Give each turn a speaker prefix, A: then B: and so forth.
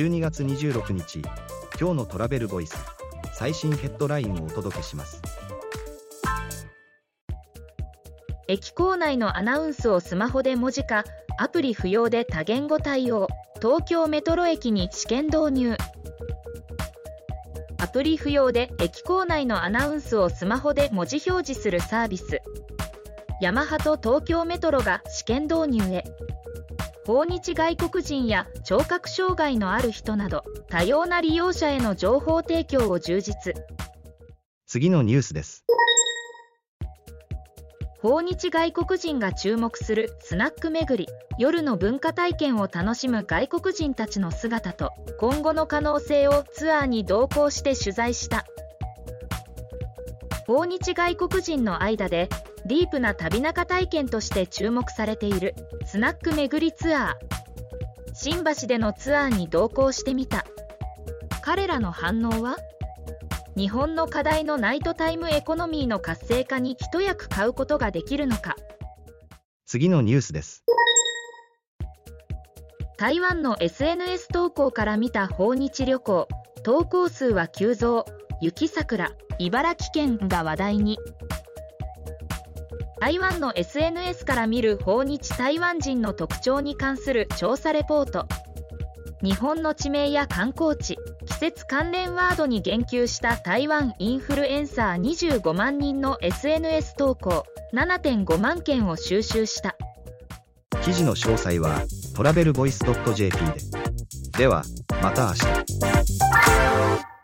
A: 12月26日今日のトラベルボイス最新ヘッドラインをお届けします。
B: 駅構内のアナウンスをスマホで文字化アプリ不要で多言語対応東京メトロ駅に試験導入。アプリ不要で駅構内のアナウンスをスマホで文字表示するサービス。ヤマハと東京メトロが試験導入へ。訪日外国人や聴覚障害のある人など多様な利用者への情報提供を充実。
A: 次のニュースです。
B: 訪日外国人が注目するスナック巡り。夜の文化体験を楽しむ外国人たちの姿と今後の可能性をツアーに同行して取材した。訪日外国人の間でディープな旅中体験として注目されているスナック巡りツアー。新橋でのツアーに同行してみた。彼らの反応は？日本の課題のナイトタイムエコノミーの活性化に一役買うことができるのか？
A: 次のニュースです。
B: 台湾の SNS 投稿から見た訪日旅行。投稿数は急増。雪桜茨城県が話題に台湾の SNS から見る訪日台湾人の特徴に関する調査レポート。日本の地名や観光地季節関連ワードに言及した台湾インフルエンサー25万人の SNS 投稿7.5万件を収集した。
A: 記事の詳細はトラベルボイス .jp で。ではまた明日。